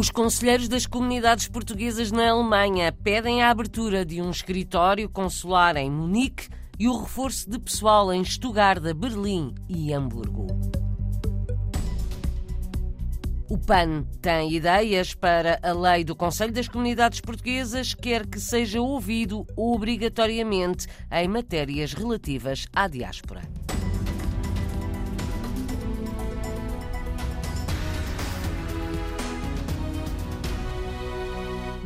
Os conselheiros das comunidades portuguesas na Alemanha pedem a abertura de um escritório consular em Munique e o reforço de pessoal em Stuttgart, Berlim e Hamburgo. O PAN tem ideias para a lei do Conselho das Comunidades Portuguesas, quer que seja ouvido obrigatoriamente em matérias relativas à diáspora.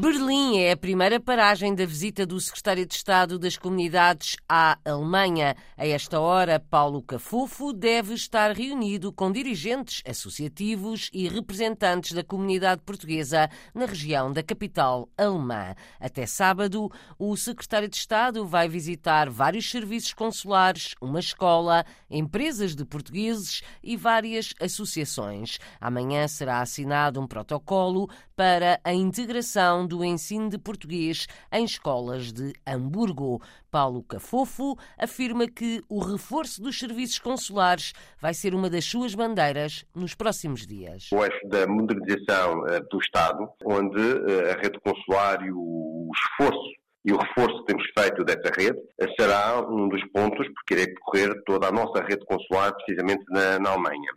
Berlim é a primeira paragem da visita do secretário de Estado das Comunidades à Alemanha. A esta hora, Paulo Cafufo deve estar reunido com dirigentes associativos e representantes da comunidade portuguesa na região da capital alemã. Até sábado, o secretário de Estado vai visitar vários serviços consulares, uma escola, empresas de portugueses e várias associações. Amanhã será assinado um protocolo para a integração do ensino de português em escolas de Hamburgo. Paulo Cafofo afirma que o reforço dos serviços consulares vai ser uma das suas bandeiras nos próximos dias. O eixo da modernização uh, do Estado, onde uh, a rede consular e o esforço e o reforço que temos feito dessa rede eh, será um dos pontos, porque irei percorrer toda a nossa rede consular precisamente na, na Alemanha.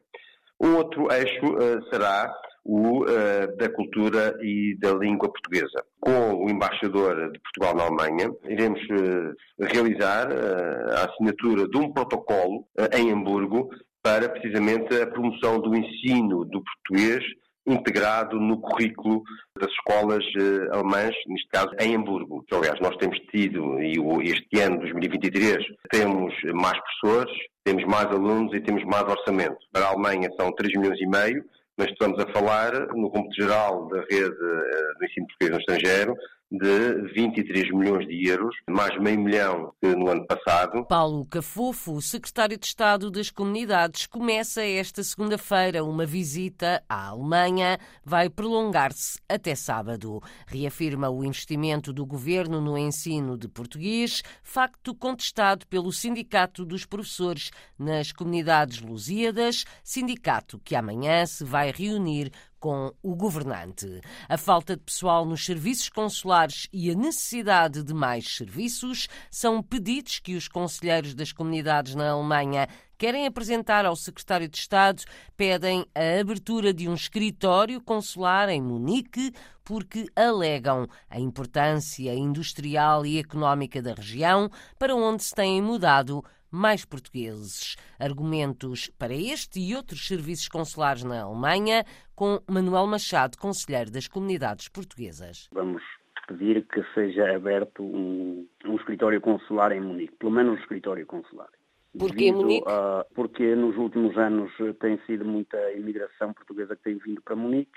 O outro eixo uh, será o uh, da cultura e da língua portuguesa. Com o embaixador de Portugal na Alemanha, iremos uh, realizar uh, a assinatura de um protocolo em Hamburgo para precisamente a promoção do ensino do português integrado no currículo das escolas alemãs, neste caso em Hamburgo. Aliás, nós temos tido, e este ano, 2023, temos mais professores, temos mais alunos e temos mais orçamento. Para a Alemanha são 3 milhões e meio, mas estamos a falar, no cômputo geral da rede eh, do ensino português no estrangeiro, de 23 milhões de euros, mais meio milhão que no ano passado. Paulo Cafofo, secretário de Estado das Comunidades, começa esta segunda-feira uma visita à Alemanha, vai prolongar-se até sábado. Reafirma o investimento do governo no ensino de português, facto contestado pelo Sindicato dos Professores nas Comunidades Lusíadas, sindicato que amanhã se vai reunir com o governante. A falta de pessoal nos serviços consulares e a necessidade de mais serviços são pedidos que os conselheiros das comunidades na Alemanha querem apresentar ao secretário de Estado, pedem a abertura de um escritório consular em Munique, porque alegam a importância industrial e económica da região, para onde se têm mudado mais portugueses. Argumentos para este e outros serviços consulares na Alemanha, com Manuel Machado, conselheiro das comunidades portuguesas. Vamos pedir que seja aberto um, um escritório consular em Munique, pelo menos um escritório consular. Porquê Munique? A, porque nos últimos anos tem sido muita imigração portuguesa que tem vindo para Munique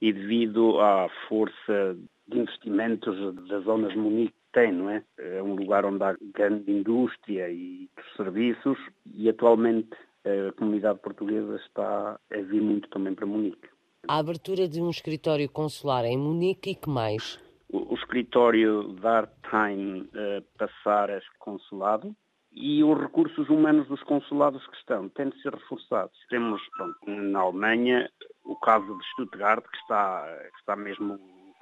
e devido à força de investimentos das zonas de Munique tem, não é? É um lugar onde há grande indústria e serviços e atualmente a comunidade portuguesa está a vir muito também para Munique. A abertura de um escritório consular em Munique e que mais? O, o escritório dar time uh, passar a consulado e os recursos humanos dos consulados que estão têm de ser reforçados. Temos, pronto, na Alemanha, o caso de Stuttgart, que está, que está mesmo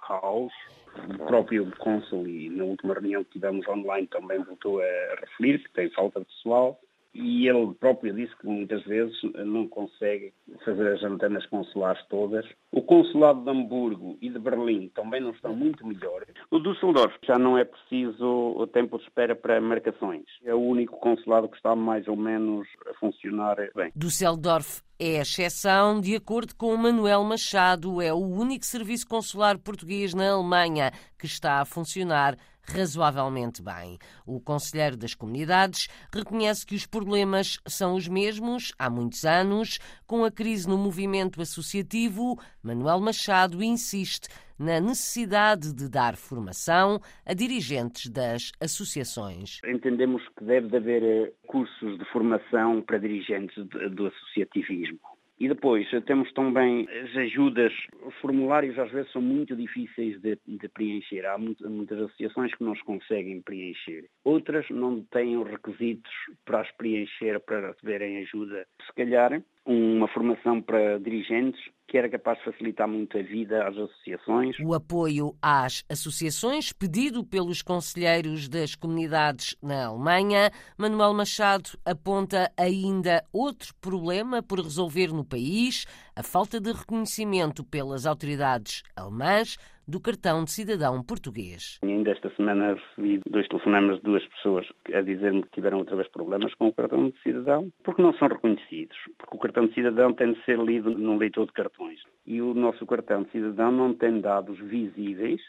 O próprio cônsul, e na última reunião que tivemos online, também voltou a referir que tem falta de pessoal e ele próprio disse que muitas vezes não consegue fazer as antenas consulares todas. O consulado de Hamburgo e de Berlim também não estão muito melhores. O Düsseldorf já não é preciso o tempo de espera para marcações. É o único consulado que está mais ou menos a funcionar bem. Düsseldorf é a exceção, de acordo com Manuel Machado, é o único serviço consular português na Alemanha que está a funcionar razoavelmente bem. O Conselheiro das Comunidades reconhece que os problemas são os mesmos há muitos anos. Com a crise no movimento associativo, Manuel Machado insiste na necessidade de dar formação a dirigentes das associações. Entendemos que deve haver eh, cursos de formação para dirigentes do associativismo e depois temos também as ajudas, os formulários às vezes são muito difíceis de, de preencher. Há muitas associações que não os conseguem preencher. Outras não têm os requisitos para as preencher, para receberem ajuda. Se calhar uma formação para dirigentes que era capaz de facilitar muito a vida às associações. O apoio às associações, pedido pelos conselheiros das comunidades na Alemanha, Manuel Machado aponta ainda outro problema por resolver no país: a falta de reconhecimento pelas autoridades alemãs do cartão de cidadão português. Ainda esta semana recebi dois telefonemas de duas pessoas a dizer-me que tiveram outra vez problemas com o cartão de cidadão, porque não são reconhecidos. Porque o cartão de cidadão tem de ser lido num leitor de cartões. E o nosso cartão de cidadão não tem dados visíveis,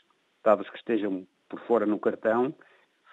dados que estejam por fora no cartão,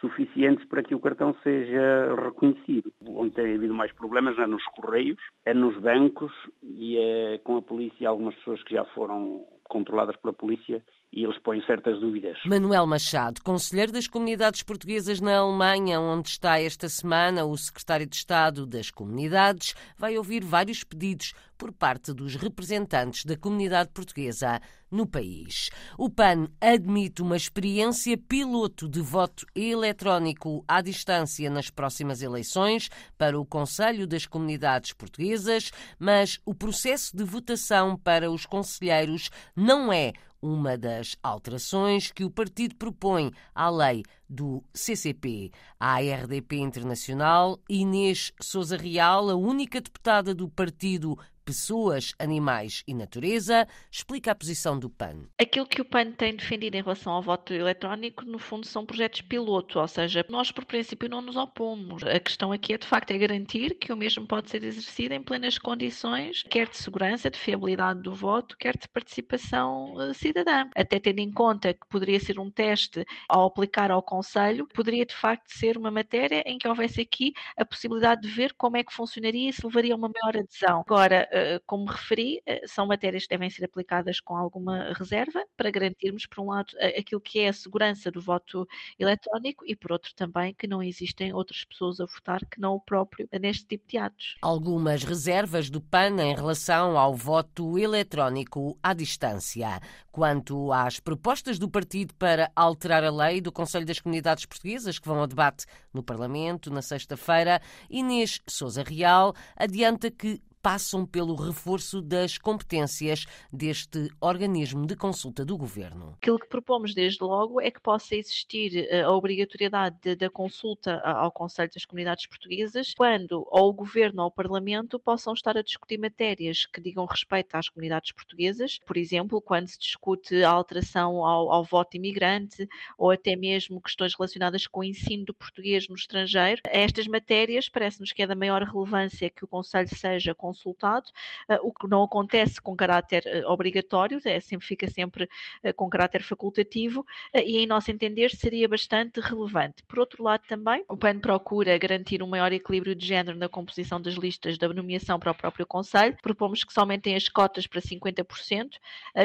suficientes para que o cartão seja reconhecido. Onde tem havido mais problemas é nos correios, é nos bancos e é com a polícia algumas pessoas que já foram controladas pela polícia e eles põem certas dúvidas. Manuel Machado, conselheiro das comunidades portuguesas na Alemanha, onde está esta semana o secretário de Estado das Comunidades, vai ouvir vários pedidos por parte dos representantes da comunidade portuguesa no país. O PAN admite uma experiência piloto de voto eletrónico à distância nas próximas eleições para o Conselho das Comunidades Portuguesas, mas o processo de votação para os conselheiros não é uma das alterações que o partido propõe à lei do CCP. A RDP Internacional, Inês Souza Real, a única deputada do partido pessoas, animais e natureza, explica a posição do PAN. Aquilo que o PAN tem defendido em relação ao voto eletrónico, no fundo, são projetos piloto, ou seja, nós por princípio não nos opomos. A questão aqui é de facto é garantir que o mesmo pode ser exercido em plenas condições, quer de segurança, de fiabilidade do voto, quer de participação uh, cidadã. Até tendo em conta que poderia ser um teste ao aplicar ao Conselho, poderia de facto ser uma matéria em que houvesse aqui a possibilidade de ver como é que funcionaria e se levaria a uma maior adesão. Agora, eh, como referi, eh, são matérias que devem ser aplicadas com alguma reserva para garantirmos, por um lado, aquilo que é a segurança do voto eletrónico e, por outro, também que não existem outras pessoas a votar que não o próprio neste tipo de atos. Algumas reservas do PAN em relação ao voto eletrónico à distância. Quanto às propostas do partido para alterar a lei do Conselho das Comunidades Portuguesas, que vão a debate no Parlamento na sexta-feira, Inês Souza Real adianta que passam pelo reforço das competências deste organismo de consulta do governo. Aquilo que propomos desde logo é que possa existir eh, a obrigatoriedade da consulta ao Conselho das Comunidades Portuguesas quando ou o governo ou o Parlamento possam estar a discutir matérias que digam respeito às comunidades portuguesas, por exemplo, quando se discute a alteração ao, ao voto imigrante ou até mesmo questões relacionadas com o ensino do português no estrangeiro. Estas matérias parece-nos que é da maior relevância que o Conselho seja consultado consultado, eh, o que não acontece com caráter eh, obrigatório, é, sempre, fica sempre eh, com caráter facultativo e, em nosso entender, seria bastante relevante. Por outro lado, também, o PAN procura garantir um maior equilíbrio de género na composição das listas da nomeação para o próprio Conselho. Propomos que se aumentem as cotas para 50%,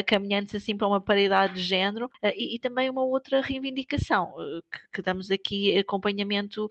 caminhando-se assim para uma paridade de género e, e também uma outra reivindicação, que, que, damos aqui acompanhamento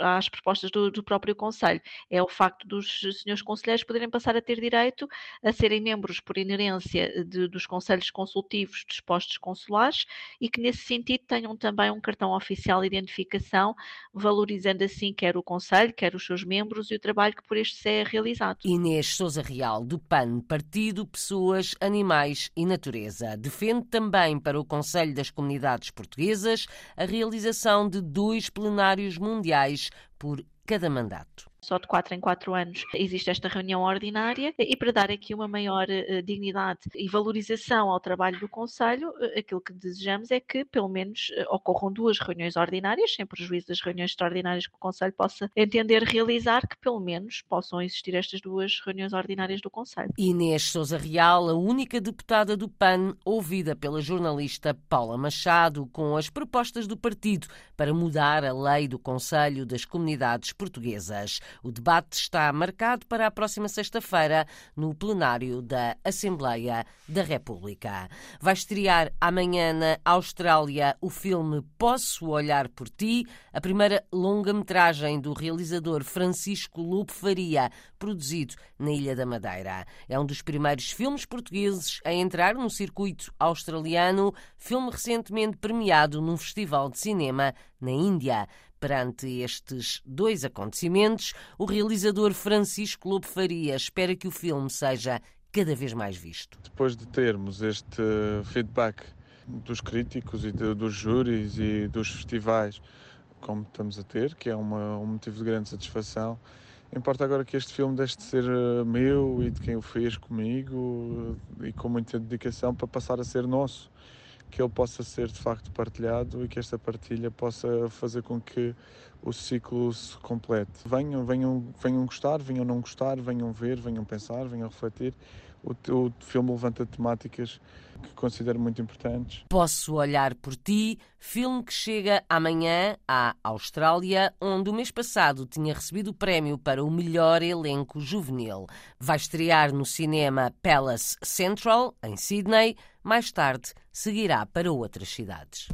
às propostas do, do próprio Conselho, é o facto dos senhores conselheiros poderem passar a ter direito a serem membros por inerência de, dos conselhos consultivos dos postos consulares e que nesse sentido tenham também um cartão oficial de identificação, valorizando assim quer o conselho, quer os seus membros e o trabalho que por este é realizado. Inês Souza Real, do PAN, Partido Pessoas, Animais e Natureza, defende também para o Conselho das Comunidades Portuguesas a realização de dois plenários mundiais por cada mandato só de 4 em 4 anos existe esta reunião ordinária e para dar aqui uma maior uh, dignidade e valorização ao trabalho do Conselho, uh, aquilo que desejamos é que pelo menos uh, ocorram duas reuniões ordinárias, sem prejuízo das reuniões extraordinárias que o Conselho possa entender realizar, que pelo menos possam existir estas duas reuniões ordinárias do Conselho. Inês Souza Real, a única deputada do PAN, ouvida pela jornalista Paula Machado, com as propostas do partido para mudar a lei do Conselho das Comunidades Portuguesas. O debate está marcado para a próxima sexta-feira no plenário da Assembleia da República. Vai estrear amanhã na Austrália o filme Posso Olhar por Ti, a primeira longa-metragem do realizador Francisco Lupe Faria, produzido na Ilha da Madeira. É um dos primeiros filmes portugueses a entrar no circuito australiano, filme recentemente premiado num festival de cinema na Índia. Perante estes dois acontecimentos, o realizador Francisco Lobo Faria espera que o filme seja cada vez mais visto. Depois de termos este feedback dos críticos e de, dos júris e dos festivais, como estamos a ter, que é uma, um motivo de grande satisfação, Importa agora que este filme deixe de ser eh, meu e de quem o fez comigo e com muita dedicação para passar a ser nosso que ele possa ser de facto partilhado e que esta partilha possa fazer com que o ciclo se complete. Venham, venham, venham gostar, venham não gostar, venham ver, venham pensar, venham refletir. O, o filme levanta temáticas que considero muito importantes. Posso olhar por ti, filme que chega amanhã à Austrália, onde o mês passado tinha recebido o prémio para o melhor elenco juvenil. Vai estrear no cinema Palace Central, em Sydney. Mais tarde, seguirá para outras cidades.